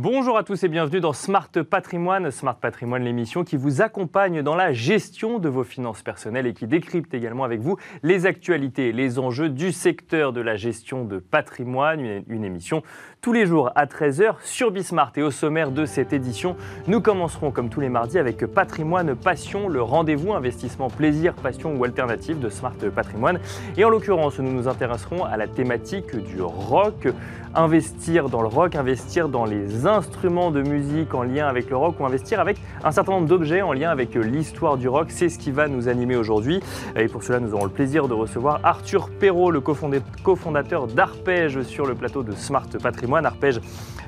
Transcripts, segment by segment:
Bonjour à tous et bienvenue dans Smart Patrimoine. Smart Patrimoine, l'émission qui vous accompagne dans la gestion de vos finances personnelles et qui décrypte également avec vous les actualités et les enjeux du secteur de la gestion de patrimoine. Une, émission tous les jours à 13h sur Bismart. Et au sommaire de cette édition, nous commencerons comme tous les mardis avec Patrimoine Passion, le rendez-vous investissement plaisir, passion ou alternative de Smart Patrimoine. Et en l'occurrence, nous nous intéresserons à la thématique du rock. Investir dans le rock, investir dans les instruments de musique en lien avec le rock ou investir avec un certain nombre d'objets en lien avec l'histoire du rock. C'est ce qui va nous animer aujourd'hui. Et pour cela, nous aurons le plaisir de recevoir Arthur Perrault, le cofondateur d'Arpège sur le plateau de Smart Patrimoine. Arpège,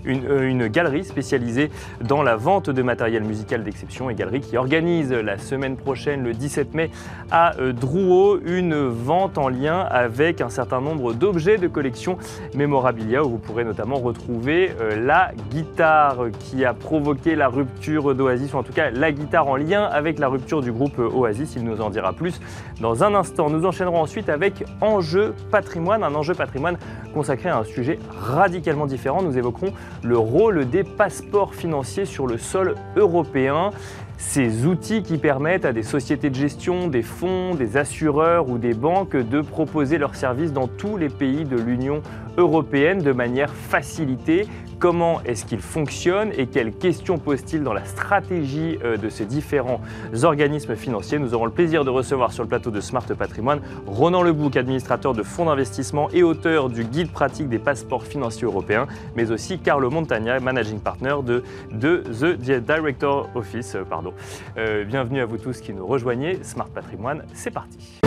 une, euh, une, galerie spécialisée dans la vente de matériel musical d'exception et galerie qui organise la semaine prochaine, le 17 mai, à euh, Drouot, une vente en lien avec un certain nombre d'objets de collection mémorabilia où vous pourrez notamment retrouver euh, la guitare qui a provoqué la rupture d'Oasis, ou en tout cas la guitare en lien avec la rupture du groupe Oasis. Il nous en dira plus dans un instant. Nous enchaînerons ensuite avec Enjeu patrimoine, un enjeu patrimoine consacré à un sujet radicalement Nous évoquerons le rôle des passeports financiers sur le sol européen. Ces outils qui permettent à des sociétés de gestion, des fonds, des assureurs ou des banques de proposer leurs services dans tous les pays de l'Union européenne de manière facilitée. Comment est-ce qu'ils fonctionnent et quelles questions posent-ils dans la stratégie euh, de ces différents organismes financiers? Nous aurons le plaisir de recevoir sur le plateau de Smart Patrimoine Ronan Lebouc, administrateur de fonds d'investissement et auteur du guide pratique des passeports financiers européens, mais aussi Carlo Montagna, managing partner de, The Director Office. Pardon. Euh, bienvenue à vous tous qui nous rejoignez. Smart Patrimoine, c'est parti.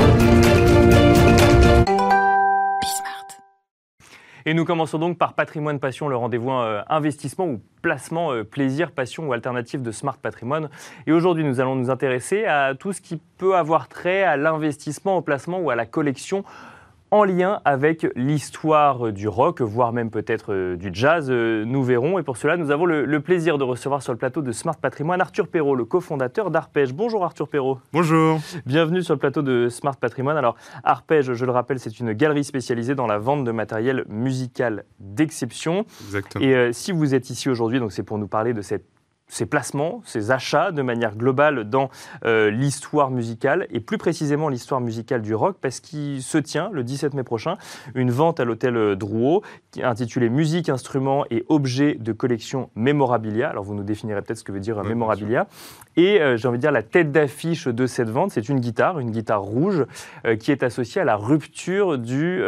Et nous commençons donc par Patrimoine Passion, le rendez-vous euh, investissement ou placement euh, plaisir, passion ou alternative de Smart Patrimoine. Et aujourd'hui, nous allons nous intéresser à tout ce qui peut avoir trait à l'investissement, au placement ou à la collection en lien avec l'histoire du rock, voire même peut-être euh, du jazz, euh, nous verrons. Et pour cela, nous avons le, plaisir de recevoir sur le plateau de Smart Patrimoine Arthur Perrault, le cofondateur d'Arpège. Bonjour Arthur Perrault. Bonjour. Bienvenue sur le plateau de Smart Patrimoine. Alors Arpège, je le rappelle, c'est une galerie spécialisée dans la vente de matériel musical d'exception. Exactement. Et euh, si vous êtes ici aujourd'hui, donc c'est pour nous parler de cette ses placements, ses achats de manière globale dans euh, l'histoire musicale et plus précisément l'histoire musicale du rock parce qu'il se tient le 17 mai prochain une vente à l'hôtel euh, Drouot intitulée Musique, instruments et objets de collection mémorabilia. Alors vous nous définirez peut-être ce que veut dire euh, mémorabilia. Et j'ai envie de dire la tête d'affiche de cette vente, c'est une guitare, une guitare rouge qui est associée à la rupture du,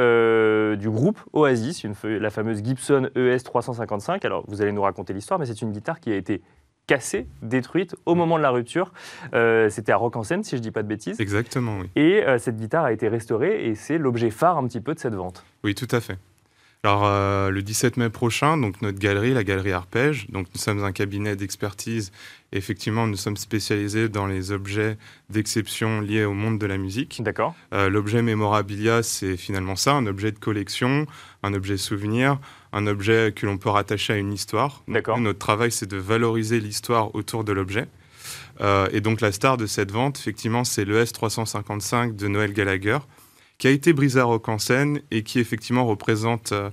du groupe Oasis, une, la fameuse Gibson ES 355. Alors vous allez nous raconter l'histoire, mais c'est une guitare qui a été cassée, détruite au moment de la rupture. Euh, c'était à Rock en scène, si je ne dis pas de bêtises. Exactement, oui. Et euh, cette guitare a été restaurée et c'est l'objet phare un petit peu de cette vente. Oui, tout à fait. Alors, euh, le 17 mai prochain, donc notre galerie, la galerie Arpège, donc nous sommes un cabinet d'expertise. Effectivement, nous sommes spécialisés dans les objets d'exception liés au monde de la musique. D'accord. L'objet mémorabilia, c'est finalement ça, un objet de collection, un objet souvenir, un objet que l'on peut rattacher à une histoire. D'accord. Notre travail, c'est de valoriser l'histoire autour de l'objet. Euh, et donc la star de cette vente, effectivement, c'est le S355 de Noël Gallagher, qui a été brisé à Rock en scène et qui effectivement représente euh,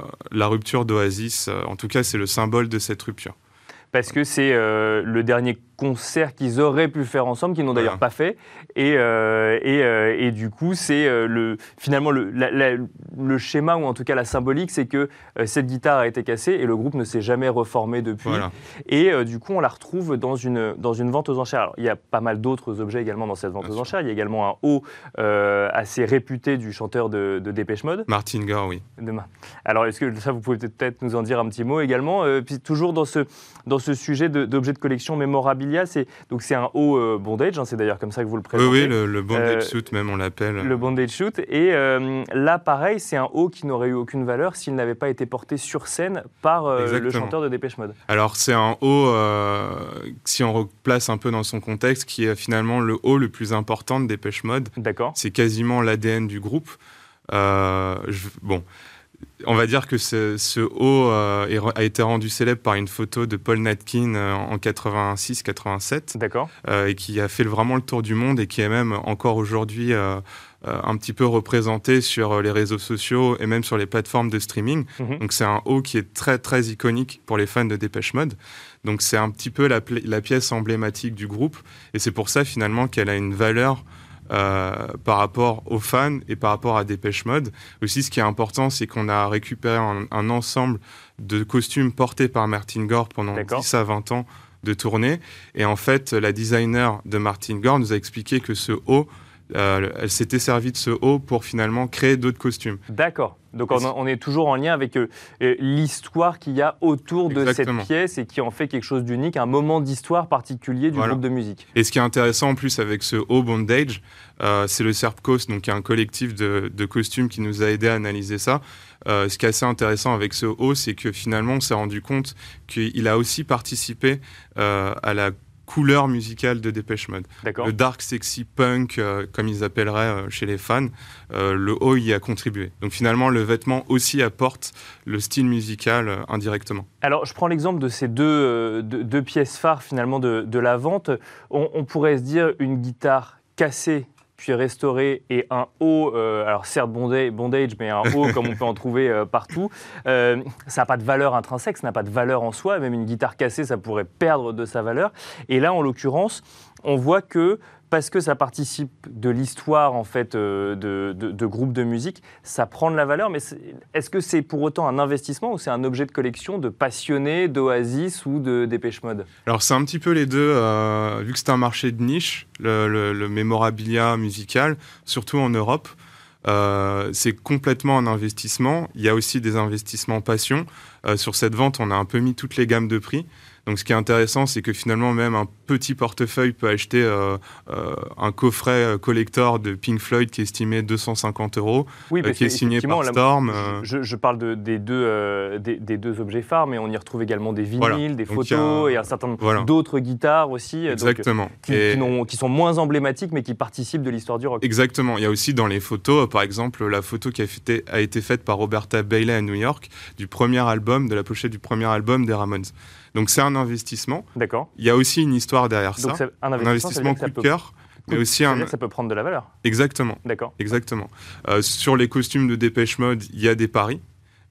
euh, la rupture d'Oasis. En tout cas, c'est le symbole de cette rupture. Parce que c'est le dernier concerts qu'ils auraient pu faire ensemble, qu'ils n'ont d'ailleurs pas fait. Et, euh, et, euh, et, du coup, c'est euh, le, finalement le, le, schéma, ou en tout cas la symbolique, c'est que cette guitare a été cassée et le groupe ne s'est jamais reformé depuis. Et du coup, on la retrouve dans une, dans une vente aux enchères. Alors, il y a pas mal d'autres objets également dans cette vente aux enchères. Il y a également un haut assez réputé du chanteur de, de Dépêche Mode. Martin Gore, oui. Demain. Alors, est-ce que ça, vous pouvez peut-être nous en dire un petit mot également Puis toujours dans ce, dans ce sujet d'objets de, de collection mémorables c'est donc c'est un haut euh, bondage, hein, c'est d'ailleurs comme ça que vous le présentez. Oui, oui le, bondage euh, suit même on l'appelle. Le bondage suit. Et euh, là, pareil, c'est un haut qui n'aurait eu aucune valeur s'il n'avait pas été porté sur scène par le chanteur de Dépêche Mode. Alors c'est un haut, si on replace un peu dans son contexte, qui est finalement le haut le plus important de Dépêche Mode. D'accord. C'est quasiment l'ADN du groupe. bon on va dire que ce, haut euh, a été rendu célèbre par une photo de Paul Natkin euh, en 86-87. D'accord. Euh, et qui a fait vraiment le tour du monde et qui est même encore aujourd'hui un petit peu représenté sur les réseaux sociaux et même sur les plateformes de streaming. Mhm. Donc c'est un haut qui est très très iconique pour les fans de Dépêche Mode. Donc c'est un petit peu la, la, pièce emblématique du groupe et c'est pour ça finalement qu'elle a une valeur euh, par rapport aux fans et par rapport à Dépêche Mode. Aussi, ce qui est important, c'est qu'on a récupéré un, ensemble de costumes portés par Martin Gore pendant 10 à 20 ans de tournée. Et en fait, la designer de Martin Gore nous a expliqué que ce haut euh, elle s'était servie de ce haut pour finalement créer d'autres costumes. D'accord. Donc on, est toujours en lien avec euh, euh, l'histoire qu'il y a autour de cette pièce et qui en fait quelque chose d'unique, un moment d'histoire particulier du groupe de musique. Et ce qui est intéressant en plus avec ce haut bondage, c'est le Serpcos, donc un collectif de, costumes qui nous a aidé à analyser ça. ce qui est assez intéressant avec ce haut, c'est que finalement on s'est rendu compte qu'il a aussi participé à la couleur musicale de Dépêche Mode. Le dark sexy punk, euh, comme ils appelleraient euh, chez les fans, euh, le haut y a contribué. Donc finalement, le vêtement aussi apporte le style musical indirectement. Alors, je prends l'exemple de ces deux, deux, pièces phares finalement de, de la vente. On, on pourrait se dire une guitare cassée puis restauré et un haut, euh, alors certes bondage, mais un haut comme on peut en trouver euh, partout, euh, ça n'a pas de valeur intrinsèque, ça n'a pas de valeur en soi, même une guitare cassée, ça pourrait perdre de sa valeur. Et là, en l'occurrence, on voit que parce que ça participe de l'histoire en fait euh, de, groupes de musique, ça prend de la valeur. Mais est-ce que c'est pour autant un investissement ou c'est un objet de collection de passionnés d'Oasis ou de Dépêche Mode? Alors c'est un petit peu les deux. Euh, vu que c'est un marché de niche, le, le, mémorabilia musical, surtout en Europe. Euh, c'est complètement un investissement. Il y a aussi des investissements passion. sur cette vente, on a un peu mis toutes les gammes de prix. Donc ce qui est intéressant, c'est que finalement même un petit portefeuille peut acheter euh, euh, un coffret euh, collector de Pink Floyd qui est estimé 250 euros, qui est signé par Storm. Je, parle des, deux, des, deux objets phares, mais on y retrouve également des vinyles, des photos et un certain nombre d'autres guitares aussi. Exactement. qui, qui, sont moins emblématiques, mais qui participent de l'histoire du rock. Exactement. Il y a aussi dans les photos, par exemple, la photo qui a, a été faite par Roberta Bailey à New York du premier album, de la pochette du premier album des Ramones. Donc c'est un investissement. D'accord. Il y a aussi une histoire derrière ça. Un investissement, coup de cœur. Mais aussi un... ça peut prendre de la valeur. Exactement. D'accord. Exactement. Euh, sur les costumes de Dépêche Mode, il y a des paris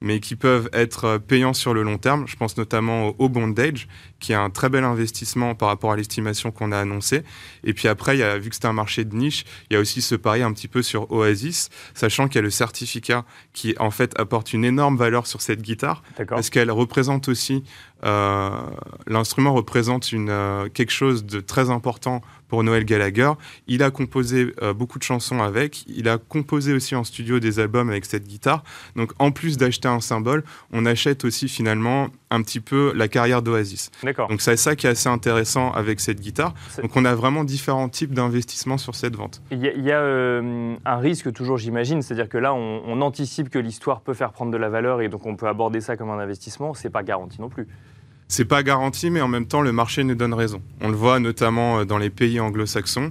mais qui peuvent être euh, payants sur le long terme. Je pense notamment au bondage, qui est un très bel investissement par rapport à l'estimation qu'on a annoncée. Et puis après, il y a, vu que c'est un marché de niche, il y a aussi ce pari un petit peu sur Oasis, sachant qu'il y a le certificat qui en fait apporte une énorme valeur sur cette guitare, parce qu'elle représente aussi, euh, l'instrument représente euh, quelque chose de très important pour Noël Gallagher. Il a composé euh, beaucoup de chansons avec. Il a composé aussi en studio des albums avec cette guitare. Donc en plus d'acheter un symbole, on achète aussi finalement un petit peu la carrière d'Oasis. Donc c'est ça qui est assez intéressant avec cette guitare. Donc on a vraiment différents types d'investissements sur cette vente. Il y a, euh, un risque toujours, j'imagine, c'est-à-dire que là on, on anticipe que l'histoire peut faire prendre de la valeur et donc on peut aborder ça comme un investissement. C'est pas garanti non plus. C'est pas garanti, mais en même temps, le marché nous donne raison. On le voit notamment euh, dans les pays anglo-saxons.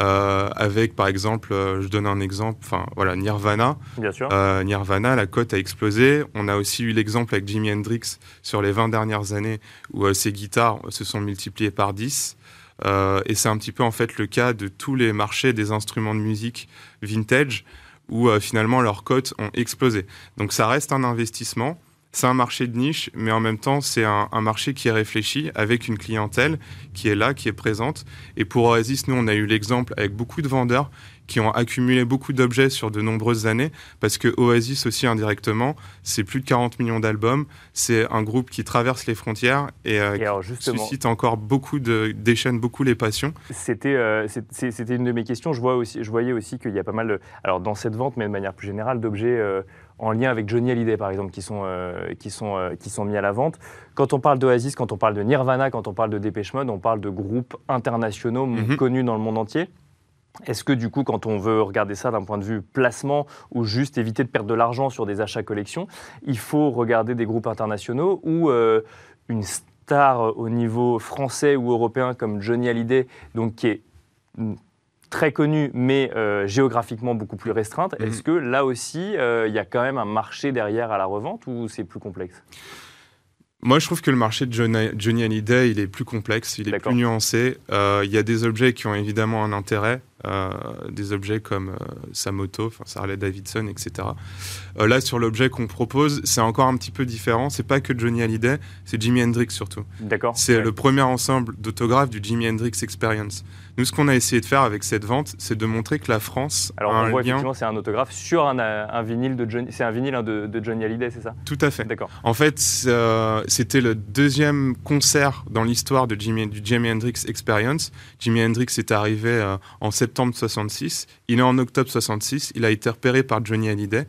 Euh, avec par exemple, euh, je donne un exemple, enfin voilà, Nirvana. Bien sûr. Nirvana, la cote a explosé. On a aussi eu l'exemple avec Jimi Hendrix sur les 20 dernières années où ses guitares se sont multipliées par 10. et c'est un petit peu en fait le cas de tous les marchés des instruments de musique vintage où finalement leurs cotes ont explosé. Donc ça reste un investissement c'est un marché de niche, mais en même temps, c'est un, marché qui est réfléchi avec une clientèle qui est là, qui est présente. Et pour Oasis, nous, on a eu l'exemple avec beaucoup de vendeurs qui ont accumulé beaucoup d'objets sur de nombreuses années, parce que Oasis aussi indirectement, c'est plus de 40 millions d'albums, c'est un groupe qui traverse les frontières et, euh, suscite encore beaucoup de, déchaîne beaucoup les passions. C'était euh, c'était une de mes questions. Je, vois aussi, je voyais aussi qu'il y a pas mal, alors dans cette vente, mais de manière plus générale, d'objets euh, en lien avec Johnny Hallyday, par exemple, qui sont, euh, qui, sont, euh, qui sont mis à la vente. Quand on parle d'Oasis, quand on parle de Nirvana, quand on parle de Dépêche Mode, on parle de groupes internationaux mhm. connus dans le monde entier. Est-ce que du coup, quand on veut regarder ça d'un point de vue placement ou juste éviter de perdre de l'argent sur des achats collections, il faut regarder des groupes internationaux ou euh, une star au niveau français ou européen comme Johnny Hallyday, donc qui est très connue, mais géographiquement beaucoup plus restreinte. Mhm. Est-ce que là aussi, il y a quand même un marché derrière à la revente ou c'est plus complexe? Moi, je trouve que le marché de Johnny, Hallyday, il est plus complexe, il est plus nuancé. Il y a des objets qui ont évidemment un intérêt. Euh, des objets comme euh, sa moto, enfin Harley Davidson, etc. Euh, là, sur l'objet qu'on propose, c'est encore un petit peu différent. C'est pas que Johnny Hallyday, c'est Jimi Hendrix surtout. D'accord. C'est le premier ensemble d'autographes du Jimi Hendrix Experience. Nous, ce qu'on a essayé de faire avec cette vente, c'est de montrer que la France. Alors, a on un voit lien... effectivement, c'est un autographe sur un, vinyle de Johnny. C'est un vinyle hein, de, Johnny Hallyday, c'est ça? Tout à fait. D'accord. En fait, c'était le deuxième concert dans l'histoire de du Jimi Hendrix Experience. Jimi Hendrix est arrivé en septembre septembre 66. Il est en octobre 66. Il a été repéré par Johnny Hallyday.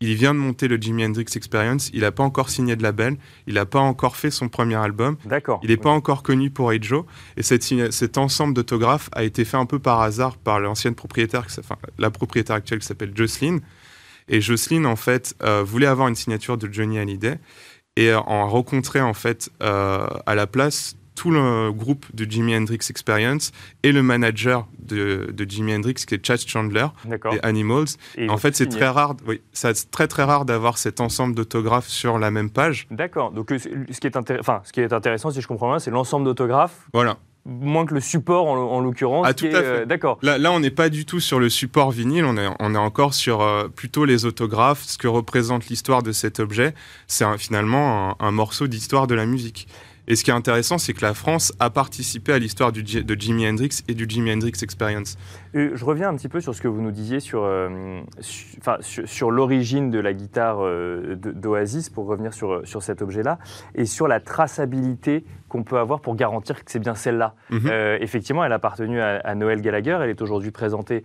Il vient de monter le Jimi Hendrix Experience. Il n'a pas encore signé de label. Il n'a pas encore fait son premier album. D'accord. Il n'est pas encore connu pour Joe. Et cet ensemble d'autographes a été fait un peu par hasard par l'ancienne propriétaire, enfin, la propriétaire actuelle qui s'appelle Jocelyn. Et Jocelyn, en fait, euh, voulait avoir une signature de Johnny Hallyday et en rencontrer, en fait, euh, à la place tout le groupe de Jimi Hendrix Experience et le manager de, de Jimi Hendrix qui est Chad Chandler des Animals. Et en fait, c'est très rare, oui, c'est très très rare d'avoir cet ensemble d'autographes sur la même page. D'accord. Donc, euh, ce qui est, enfin, ce qui est intéressant, si je comprends bien, c'est l'ensemble d'autographes. Voilà moins que le support en, l'occurrence. Ah, tout à fait. Euh, d'accord. Là, là, on n'est pas du tout sur le support vinyle, on est, on est encore sur euh, plutôt les autographes, ce que représente l'histoire de cet objet. C'est finalement un morceau d'histoire de la musique. Et ce qui est intéressant, c'est que la France a participé à l'histoire de Jimi Hendrix et du Jimi Hendrix Experience. je reviens un petit peu sur ce que vous nous disiez sur, euh, sur, l'origine de la guitare euh, d'Oasis, pour revenir sur, sur cet objet-là, et sur la traçabilité qu'on peut avoir pour garantir que c'est bien celle-là. Mhm. Euh, effectivement, elle a appartenu à, Noël Gallagher. Elle est aujourd'hui présentée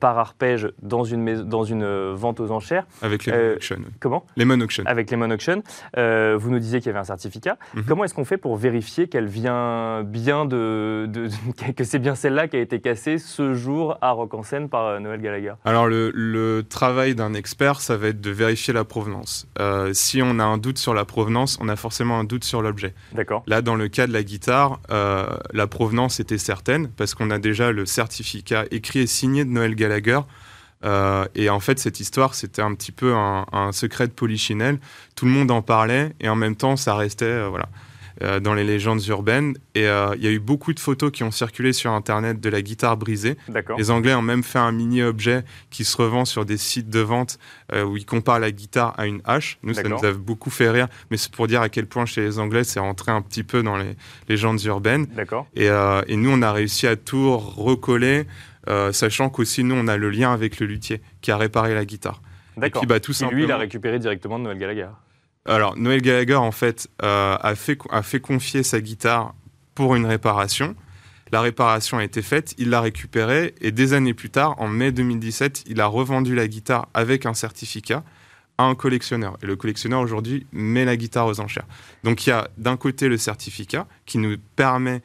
par Arpège dans une, dans une vente aux enchères. Avec les Auction. Comment Lemon Auction. Avec Lemon Auction. vous nous disiez qu'il y avait un certificat. Mhm. Comment est-ce qu'on fait pour vérifier qu'elle vient bien de, que c'est bien celle-là qui a été cassée ce jour à Rock en scène par euh, Noël Gallagher? Alors le, travail d'un expert, ça va être de vérifier la provenance. Euh, si on a un doute sur la provenance, on a forcément un doute sur l'objet. D'accord. Là, dans le cas de la guitare, euh, la provenance était certaine parce qu'on a déjà le certificat écrit et signé de Noël Gallagher. et en fait, cette histoire, c'était un petit peu un, secret de Polichinelle. Tout le monde en parlait et en même temps, ça restait, voilà. Euh, dans les légendes urbaines. Et euh, il y a eu beaucoup de photos qui ont circulé sur Internet de la guitare brisée. Les Anglais ont même fait un mini-objet qui se revend sur des sites de vente euh, où ils comparent la guitare à une hache. Nous, ça nous a beaucoup fait rire, mais c'est pour dire à quel point chez les Anglais, c'est rentré un petit peu dans les légendes urbaines. Et, et, nous, on a réussi à tout recoller, sachant qu'aussi, nous, on a le lien avec le luthier qui a réparé la guitare. D'accord. Et, bah, tout simplement... lui, il a récupéré directement de Noël Gallagher. Alors, Noël Gallagher, en fait, euh, a, fait, a fait confier sa guitare pour une réparation. La réparation a été faite, il l'a récupérée et des années plus tard, en mai 2017, il a revendu la guitare avec un certificat à un collectionneur. Et le collectionneur aujourd'hui met la guitare aux enchères. Donc il y a d'un côté le certificat qui nous permet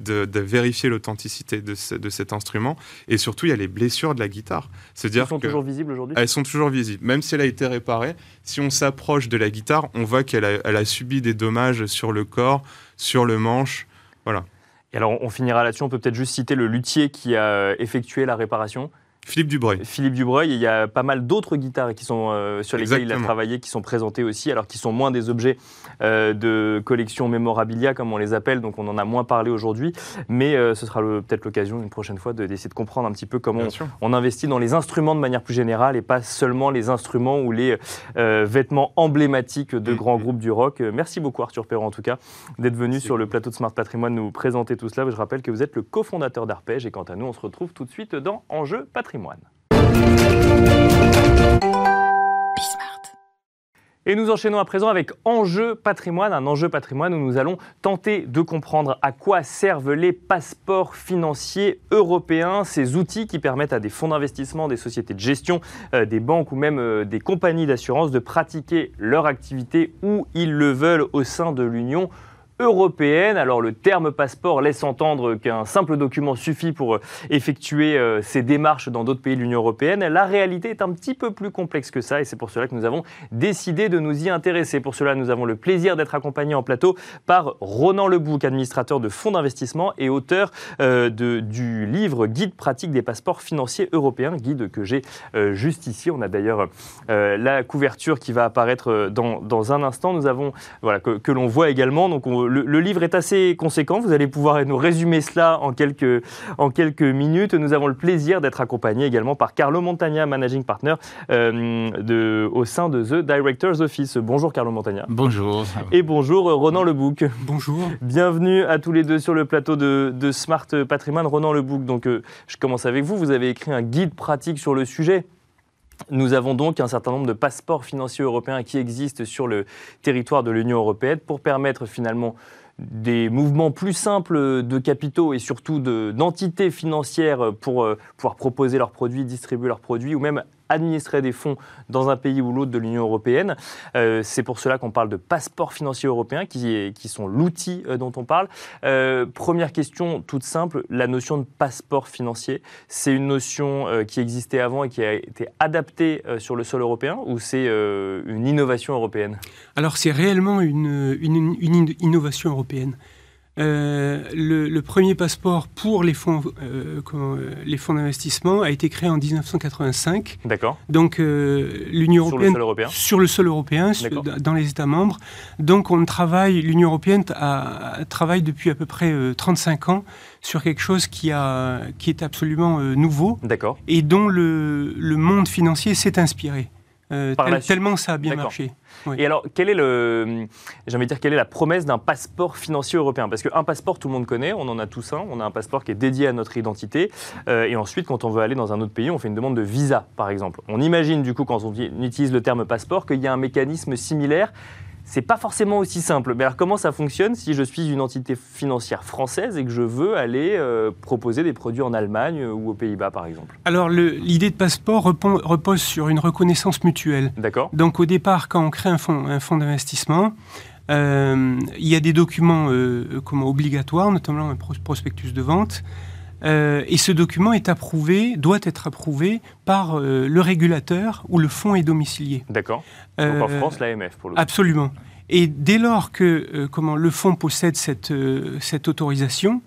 de, vérifier l'authenticité de, cet instrument. Et surtout, il y a les blessures de la guitare. Elles sont toujours visibles aujourd'hui? Elles sont toujours visibles. Même si elle a été réparée, si on s'approche de la guitare, on voit qu'elle a, subi des dommages sur le corps, sur le manche. Voilà. Et alors, on finira là-dessus. On peut peut-être juste citer le luthier qui a effectué la réparation. Philippe Dubreuil. Philippe Dubreuil, il y a pas mal d'autres guitares qui sont, euh, sur lesquelles il a travaillé, qui sont présentées aussi, alors qui sont moins des objets euh, de collection mémorabilia, comme on les appelle, donc on en a moins parlé aujourd'hui, mais euh, ce sera peut-être l'occasion une prochaine fois d'essayer de, comprendre un petit peu comment on, investit dans les instruments de manière plus générale et pas seulement les instruments ou les vêtements emblématiques de mm. grands groupes du rock. Merci beaucoup Arthur Perron en tout cas d'être venu sur le plateau de Smart Patrimoine nous présenter tout cela. Je rappelle que vous êtes le cofondateur d'Arpège et quant à nous, on se retrouve tout de suite dans Enjeu Patrimoine. Et nous enchaînons à présent avec Enjeu patrimoine, un enjeu patrimoine où nous allons tenter de comprendre à quoi servent les passeports financiers européens, ces outils qui permettent à des fonds d'investissement, des sociétés de gestion, euh, des banques ou même euh, des compagnies d'assurance de pratiquer leur activité où ils le veulent au sein de l'Union européenne. Alors le terme passeport laisse entendre qu'un simple document suffit pour euh, effectuer euh, ces démarches dans d'autres pays de l'Union européenne. La réalité est un petit peu plus complexe que ça et c'est pour cela que nous avons décidé de nous y intéresser. Pour cela, nous avons le plaisir d'être accompagnés en plateau par Ronan Lebouc, administrateur de fonds d'investissement et auteur euh, de, du livre Guide pratique des passeports financiers européens, guide que j'ai juste ici. On a d'ailleurs la couverture qui va apparaître dans, dans, un instant. Nous avons, voilà, que, que l'on voit également. Donc le, livre est assez conséquent. Vous allez pouvoir nous résumer cela en quelques, en quelques minutes. Nous avons le plaisir d'être accompagnés également par Carlo Montagna, managing partner euh, de, au sein de The Directors Office. Bonjour Carlo Montagna. Bonjour. Et bonjour Ronan Lebouc. Bonjour. Bienvenue à tous les deux sur le plateau de, de Smart Patrimoine. Ronan Lebouc, donc euh, je commence avec vous. Vous avez écrit un guide pratique sur le sujet. Nous avons donc un certain nombre de passeports financiers européens qui existent sur le territoire de l'Union européenne pour permettre finalement des mouvements plus simples de capitaux et surtout d'entités financières pour euh, pouvoir proposer leurs produits, distribuer leurs produits ou même administrer des fonds dans un pays ou l'autre de l'Union européenne. Euh, c'est pour cela qu'on parle de passeport financier européen, qui, sont l'outil euh, dont on parle. Euh, première question toute simple, la notion de passeport financier, c'est une notion qui existait avant et qui a été adaptée sur le sol européen ou c'est une innovation européenne? Alors c'est réellement une innovation européenne. Euh, le, premier passeport pour les fonds, euh, les fonds d'investissement a été créé en 1985. D'accord. Donc euh, l'Union européenne sur le sol européen, dans les États membres. Donc on travaille, l'Union européenne travaille depuis à peu près 35 ans sur quelque chose qui a qui est absolument nouveau. D'accord. Et dont le, le monde financier s'est inspiré. tellement ça a bien marché. Et alors, quelle est le, j'ai dire, quelle est la promesse d'un passeport financier européen? Parce qu'un passeport, tout le monde connaît, on en a tous un. On a un passeport qui est dédié à notre identité. Euh, et ensuite, quand on veut aller dans un autre pays, on fait une demande de visa, par exemple. On imagine du coup, quand on utilise le terme passeport, qu'il y a un mécanisme similaire c'est pas forcément aussi simple. Mais alors comment ça fonctionne si je suis une entité financière française et que je veux aller euh, proposer des produits en Allemagne ou aux Pays-Bas par exemple? Alors l'idée de passeport repose sur une reconnaissance mutuelle. D'accord. Donc au départ, quand on crée un fonds, un fonds d'investissement, euh, il y a des documents euh, obligatoires, notamment un prospectus de vente. Et ce document est approuvé, doit être approuvé par le régulateur où le fonds est domicilié. D'accord. Donc en France, l'AMF pour le coup. Absolument. Et dès lors que euh, comment, le fonds possède cette, euh, cette autorisation,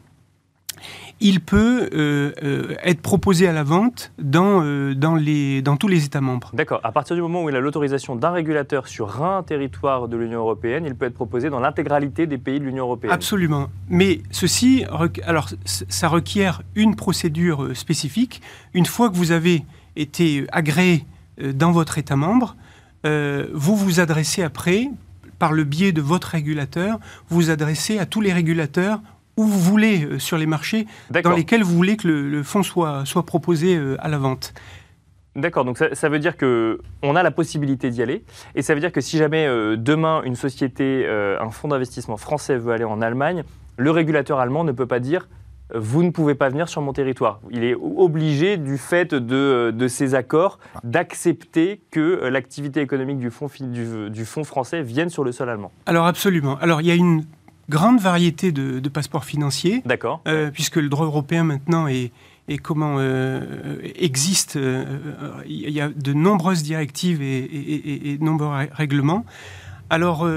il peut euh, être proposé à la vente dans, dans, les, dans tous les États membres. D'accord. À partir du moment où il a l'autorisation d'un régulateur sur un territoire de l'Union européenne, il peut être proposé dans l'intégralité des pays de l'Union européenne. Absolument. Mais ceci, alors, ça requiert une procédure spécifique. Une fois que vous avez été agréé dans votre État membre, vous vous adressez après par le biais de votre régulateur, vous adressez à tous les régulateurs où vous voulez euh, sur les marchés dans lesquels vous voulez que le, fonds soit, soit proposé euh, à la vente. D'accord, donc ça, veut dire qu'on a la possibilité d'y aller, et ça veut dire que si jamais euh, demain une société, un fonds d'investissement français veut aller en Allemagne, le régulateur allemand ne peut pas dire vous ne pouvez pas venir sur mon territoire. Il est obligé, du fait de, ces accords, d'accepter que l'activité économique du fonds, du, fonds français vienne sur le sol allemand. Alors absolument. Alors il y a une grande variété de, passeports financiers. D'accord. Euh, puisque le droit européen maintenant est, comment euh, existe. il y a de nombreuses directives et, de nombreux règlements. Alors,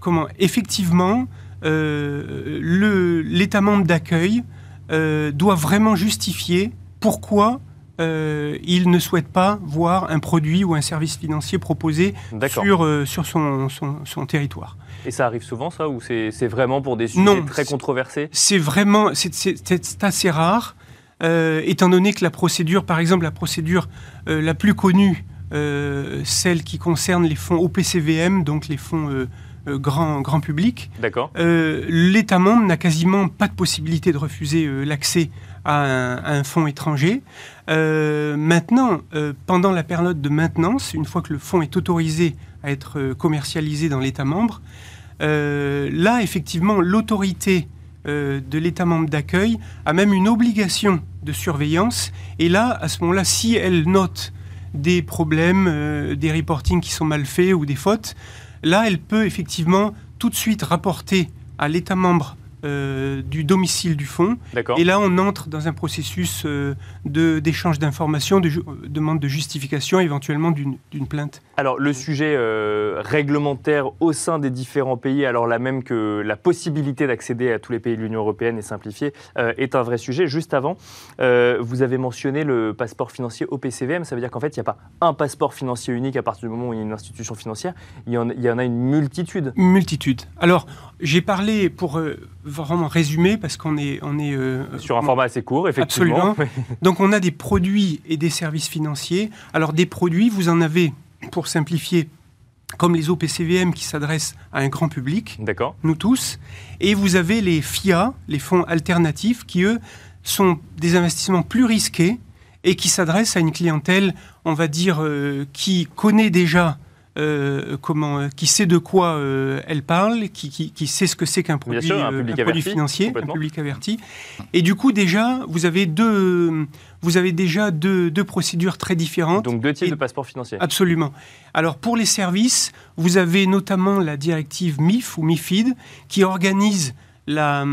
comment Effectivement, l'État membre d'accueil euh, doit vraiment justifier pourquoi euh, il ne souhaite pas voir un produit ou un service financier proposé sur, euh, sur son, son, territoire. Et ça arrive souvent, ça, ou c'est vraiment pour des sujets très controversés? C'est vraiment, c'est assez rare, étant donné que la procédure, par exemple, la procédure la plus connue, celle qui concerne les fonds OPCVM, donc les fonds euh, grand, grand public. D'accord. Euh, L'État membre n'a quasiment pas de possibilité de refuser euh, l'accès à un, fonds étranger. maintenant, pendant la période de maintenance, une fois que le fonds est autorisé à être commercialisé dans l'État membre, là, effectivement, l'autorité de l'État membre d'accueil a même une obligation de surveillance. Et là, à ce moment-là, si elle note des problèmes, des reportings qui sont mal faits ou des fautes, là, elle peut effectivement tout de suite rapporter à l'État membre euh, du domicile du fonds. Et là, on entre dans un processus euh, d'échange d'informations, de demande de justification, éventuellement d'une plainte. Alors, le sujet euh, réglementaire au sein des différents pays, alors là même que la possibilité d'accéder à tous les pays de l'Union européenne est simplifiée, est un vrai sujet. Juste avant, vous avez mentionné le passeport financier OPCVM. Ça veut dire qu'en fait, il n'y a pas un passeport financier unique à partir du moment où il y a une institution financière. Il y en, il y en a une multitude. Une multitude. Alors, j'ai parlé pour vraiment résumé parce qu'on est, on est euh, sur un format assez court, effectivement. Absolument. Donc on a des produits et des services financiers. Alors des produits, vous en avez, pour simplifier, comme les OPCVM qui s'adressent à un grand public, d'accord, nous tous, et vous avez les FIA, les fonds alternatifs, qui eux sont des investissements plus risqués et qui s'adressent à une clientèle, on va dire, euh, qui connaît déjà euh, comment, euh, qui sait de quoi euh, elle parle, qui, qui, sait ce que c'est qu'un produit, produit financier, un public averti. Et du coup, déjà, vous avez deux, vous avez déjà deux, deux procédures très différentes. Donc deux types de passeports financiers. Absolument. Alors pour les services, vous avez notamment la directive MIF ou MIFID qui organise la,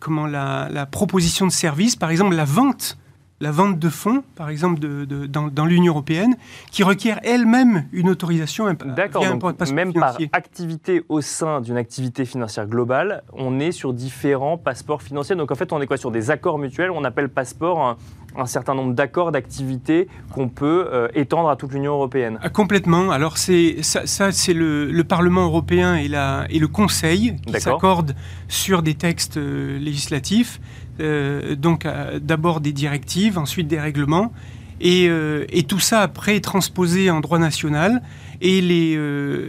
comment, la, la proposition de services, par exemple la vente la vente de fonds, par exemple, de, dans, l'Union européenne, qui requiert elle-même une autorisation. D'accord, même par activité au sein d'une activité financière globale, on est sur différents passeports financiers. Donc en fait, on est quoi? Sur des accords mutuels, on appelle passeport un, certain nombre d'accords d'activité qu'on peut euh, étendre à toute l'Union européenne. Ah, complètement. Alors c'est ça, c'est le, Parlement européen et, la, et le Conseil qui s'accordent sur des textes euh, législatifs. Euh, donc euh, d'abord des directives, ensuite des règlements, et, euh, et, tout ça après transposé en droit national. Et les,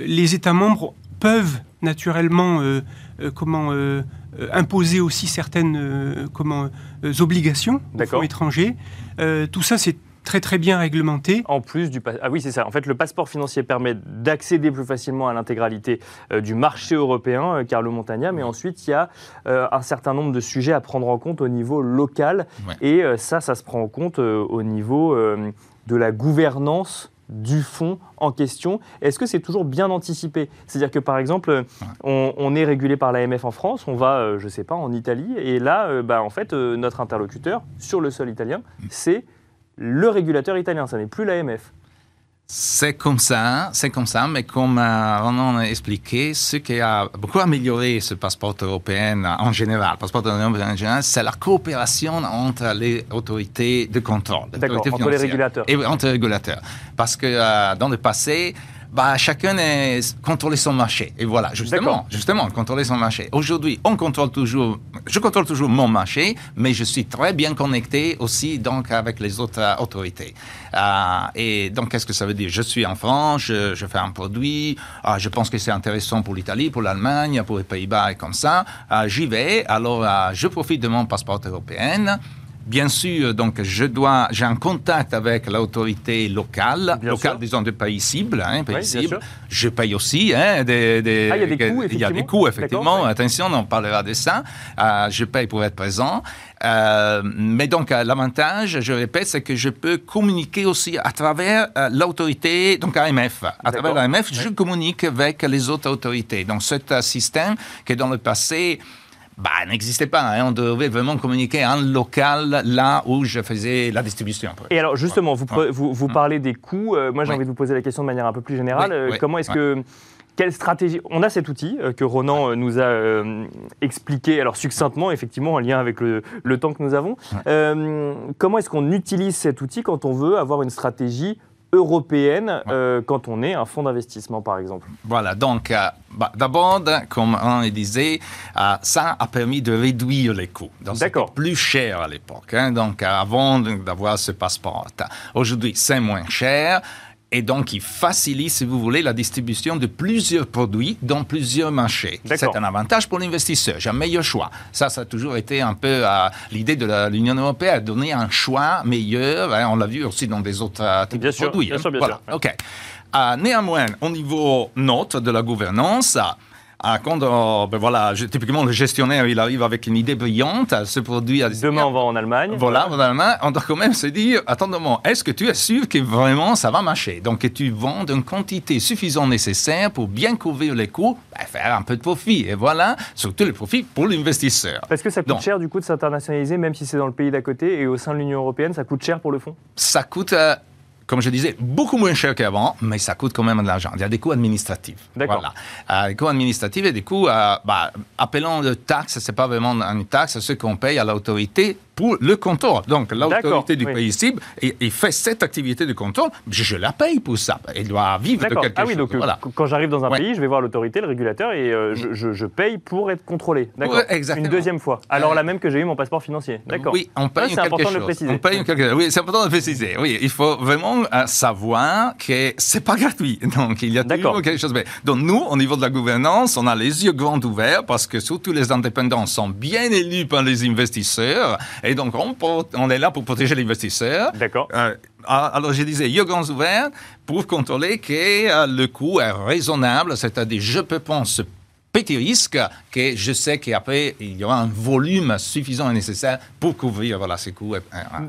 les États membres peuvent naturellement comment, imposer aussi certaines comment, obligations aux fonds étrangers. tout ça, c'est très très bien réglementé. En plus du ah oui c'est ça. En fait le passeport financier permet d'accéder plus facilement à l'intégralité euh, du marché européen, euh, Carlo Montagna, mais ensuite il y a euh, un certain nombre de sujets à prendre en compte au niveau local et ça ça se prend en compte au niveau de la gouvernance du fonds en question. Est-ce que c'est toujours bien anticipé? C'est-à-dire que par exemple, on, est régulé par l'AMF en France, on va, je ne sais pas, en Italie, et là, bah, en fait, notre interlocuteur sur le sol italien, mm. c'est le régulateur italien, ça n'est plus l'AMF. C'est comme ça, c'est comme ça, mais comme euh, on a expliqué, ce qui a beaucoup amélioré ce passeport européen en général, passeport européen en général, c'est la coopération entre les autorités de contrôle. D'accord, entre les régulateurs. Et entre les régulateurs. Parce que euh, dans le passé, bah, chacun est contrôler son marché. Et voilà, justement, justement, contrôler son marché. Aujourd'hui, on contrôle toujours, je contrôle toujours mon marché, mais je suis très bien connecté aussi donc avec les autres autorités. Euh, et donc, qu'est-ce que ça veut dire? Je suis en France, je, fais un produit, euh, je pense que c'est intéressant pour l'Italie, pour l'Allemagne, pour les Pays-Bas et comme ça. Euh, j'y vais, alors je profite de mon passeport européen bien sûr, donc je dois, j'ai un contact avec l'autorité locale, locale disons de pays cible, hein, pays cible. Je paye aussi, hein, des, des, ah, il y a des coûts, il y a des coûts effectivement. Attention, on parlera de ça. Euh, je paye pour être présent. Euh, mais donc, euh, l'avantage, je répète, c'est que je peux communiquer aussi à travers l'autorité, donc AMF. À travers l'AMF, je communique avec les autres autorités. Donc, c'est un système qui, dans le passé, bah, n'existait pas. Hein. On devait vraiment communiquer en local là où je faisais la distribution. Et alors justement, vous, vous, vous, parlez des coûts. Euh, moi, j'ai envie de vous poser la question de manière un peu plus générale. Euh, comment est-ce que quelle stratégie On a cet outil euh, que Ronan nous a expliqué, alors succinctement, effectivement, en lien avec le, le temps que nous avons. comment est-ce qu'on utilise cet outil quand on veut avoir une stratégie européenne euh, quand on est un fonds d'investissement, par exemple Voilà, donc euh, bah, d'abord, comme on le disait, euh, ça a permis de réduire les coûts. C'était plus cher à l'époque, hein, donc avant d'avoir ce passeport. Aujourd'hui, c'est moins cher. Et donc, il facilite, si vous voulez, la distribution de plusieurs produits dans plusieurs marchés. C'est un avantage pour l'investisseur. J'ai un meilleur choix. Ça, ça a toujours été un peu euh, l'idée de l'Union européenne, donner un choix meilleur. Hein, on l'a vu aussi dans des autres euh, types de produits. Bien hein. sûr, bien voilà. OK. Euh, néanmoins, au niveau note de la gouvernance, quand, euh, ben voilà, typiquement, le gestionnaire, il arrive avec une idée brillante, ce produit... Demain, on va en Allemagne. Voilà, en Allemagne, on doit quand même se dire, attends est-ce que tu es sûr que vraiment ça va marcher? Donc, que tu vends une quantité suffisante nécessaire pour bien couvrir les coûts, ben, faire un peu de profit. Et voilà, surtout le profit pour l'investisseur. Parce que ça coûte cher, du coup, de s'internationaliser, même si c'est dans le pays d'à côté, et au sein de l'Union européenne, ça coûte cher pour le fonds Ça coûte... Euh, comme je disais, beaucoup moins cher qu'avant, mais ça coûte quand même de l'argent. Il y a des coûts administratifs. D'accord. Voilà. Euh, des coûts administratifs et des coûts, euh, bah, appelons de taxe, c'est pas vraiment une taxe, c'est ce qu'on paye à l'autorité pour le contrôle. Donc, l'autorité du pays cible, il, fait cette activité de contrôle, je, la paye pour ça. Il doit vivre de quelque ah oui, chose. Donc, voilà. quand j'arrive dans un pays, je vais voir l'autorité, le régulateur, et euh, je, je, paye pour être contrôlé. D'accord. exactement. Une deuxième fois. Alors la même que j'ai eu mon passeport financier. D'accord. Oui, on paye C'est important de le préciser. On paye quelque... Oui, c'est important de le préciser. Oui, il faut vraiment euh, savoir que c'est pas gratuit. Donc, il y a toujours quelque chose. Donc, nous, au niveau de la gouvernance, on a les yeux grands ouverts parce que surtout les indépendants sont bien élus par les investisseurs. Et donc, on est là pour protéger l'investisseur. D'accord. Euh, ah, alors, je disais, yeux grands ouverts pour contrôler que euh, le coût est raisonnable, c'est-à-dire, je peux prendre ce petit risque que je sais qu'après, il y aura un volume suffisant et nécessaire pour couvrir voilà, ces coûts.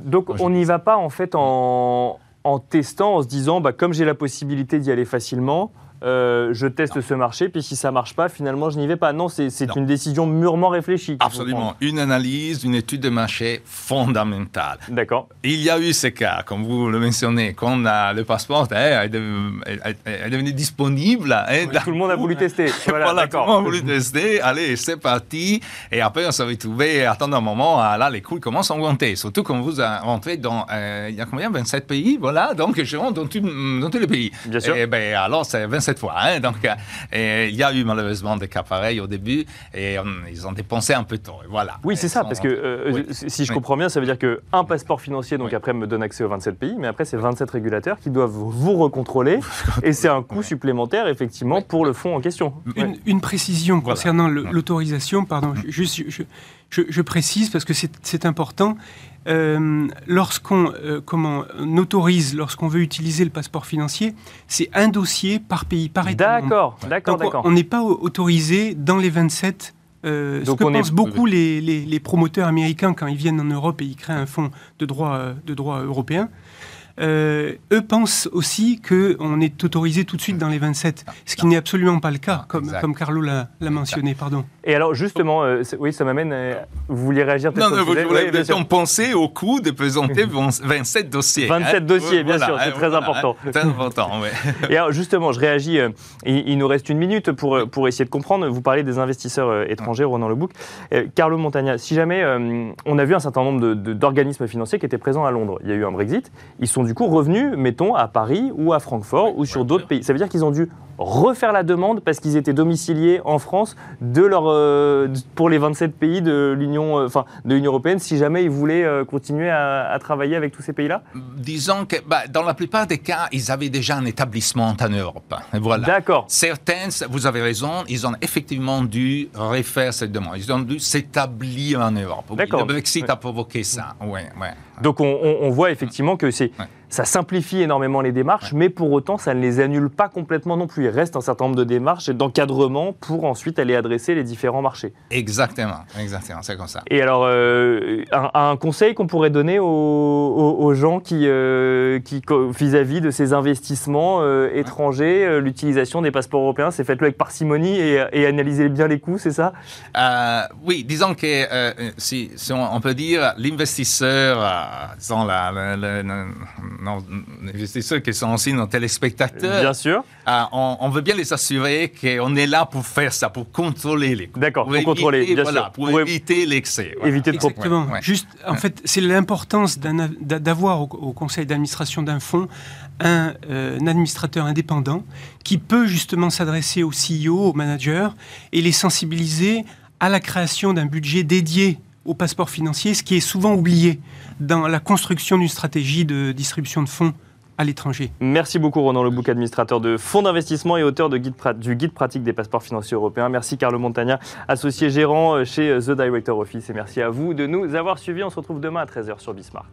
Donc, on n'y va pas, en fait, en, en testant, en se disant, bah, comme j'ai la possibilité d'y aller facilement, euh, je teste ce marché, puis si ça marche pas, finalement, je n'y vais pas. Non, c'est une décision murement réfléchie. Absolument. Une analyse, une étude de marché fondamentale. D'accord. Il y a eu ces cas, comme vous le mentionnez, quand le passeport est, devenu disponible. Hein, tout le monde a voulu tester. Voilà, tout le monde a voulu tester. Allez, c'est parti. Et après, on s'est retrouvé, attendre un moment, là, les coûts commencent à augmenter. Surtout quand vous rentrez dans, euh, il y a combien? 27 pays, voilà. Donc, je rentre dans, dans tous les pays. Bien sûr. Et ben, alors, c'est 27 cette fois. Hein. Donc, euh, il y a eu malheureusement des cas pareils au début et ils ont dépensé un peu de temps. Voilà. Oui, c'est ça, parce que euh, si je comprends bien, ça veut dire qu'un passeport financier, donc après, me donne accès aux 27 pays, mais après, c'est 27 régulateurs qui doivent vous recontrôler et c'est un coût supplémentaire, effectivement, pour le fonds en question. Une, précision concernant l'autorisation, pardon, juste, je, précise parce que c'est important. Euh, lorsqu'on euh, comment autorise, lorsqu'on veut utiliser le passeport financier, c'est un dossier par pays, par État. D'accord, d'accord, d'accord. On n'est pas autorisé dans les 27 euh, ce que pensent beaucoup les, les, promoteurs américains quand ils viennent en Europe et ils créent un fonds de droit, de droit européen, euh, eux pensent aussi qu'on est autorisé tout de suite dans les 27, ce qui n'est absolument pas le cas, comme, comme Carlo l'a mentionné. Pardon. Et alors, justement, euh, oui, ça m'amène. Euh, vous vouliez réagir Non, non, vous voulez penser au coût de présenter 27 dossiers. 27 hein. dossiers, bien sûr, c'est très important. Très important, oui. Et alors, justement, je réagis. il, nous reste une minute pour, pour essayer de comprendre. Vous parlez des investisseurs étrangers, Ronan Lebouk. Carlo Montagna, si jamais on a vu un certain nombre d'organismes financiers qui étaient présents à Londres, il y a eu un Brexit, ils sont du coup revenus, mettons, à Paris ou à Francfort ou sur d'autres pays. Ça veut dire qu'ils ont dû refaire la demande parce qu'ils étaient domiciliés en France de leur, euh, pour les 27 pays de l'Union euh, de l'Union européenne si jamais ils voulaient euh, continuer à, travailler avec tous ces pays-là? Disons que bah, dans la plupart des cas, ils avaient déjà un établissement en Europe. Voilà. D'accord. Certains, vous avez raison, ils ont effectivement dû refaire cette demande. Ils ont dû s'établir en Europe. D'accord. Le Brexit a provoqué ça. Ouais, ouais. Donc on, on, voit effectivement que c'est ça simplifie énormément les démarches, mais pour autant, ça ne les annule pas complètement non plus. Il reste un certain nombre de démarches et d'encadrement pour ensuite aller adresser les différents marchés. Exactement, exactement, c'est comme ça. Et alors, euh, un, conseil qu'on pourrait donner aux, gens qui, euh, qui vis-à-vis de ces investissements euh, étrangers, l'utilisation des passeports européens, c'est faites-le avec parcimonie et, analysez bien les coûts, c'est ça? Oui, disons que si, on, peut dire l'investisseur, disons la, la non, investisseurs qui sont aussi nos téléspectateurs. Bien sûr. Ah, on, veut bien les assurer qu'on est là pour faire ça, pour contrôler les coûts. D'accord, pour, contrôler, bien sûr. Pour, éviter l'excès. Éviter de Exactement. Juste, en fait, c'est l'importance d'avoir au, conseil d'administration d'un fonds un, euh, un, administrateur indépendant qui peut justement s'adresser aux CEO, aux managers et les sensibiliser à la création d'un budget dédié au passeport financier, ce qui est souvent oublié dans la construction d'une stratégie de distribution de fonds à l'étranger. Merci beaucoup Ronan Lebouc, administrateur de fonds d'investissement et auteur du guide pratique des passeports financiers européens. Merci Carlo Montagna, associé gérant chez The Director Office. Et merci à vous de nous avoir suivis. On se retrouve demain à 13h sur Bismart.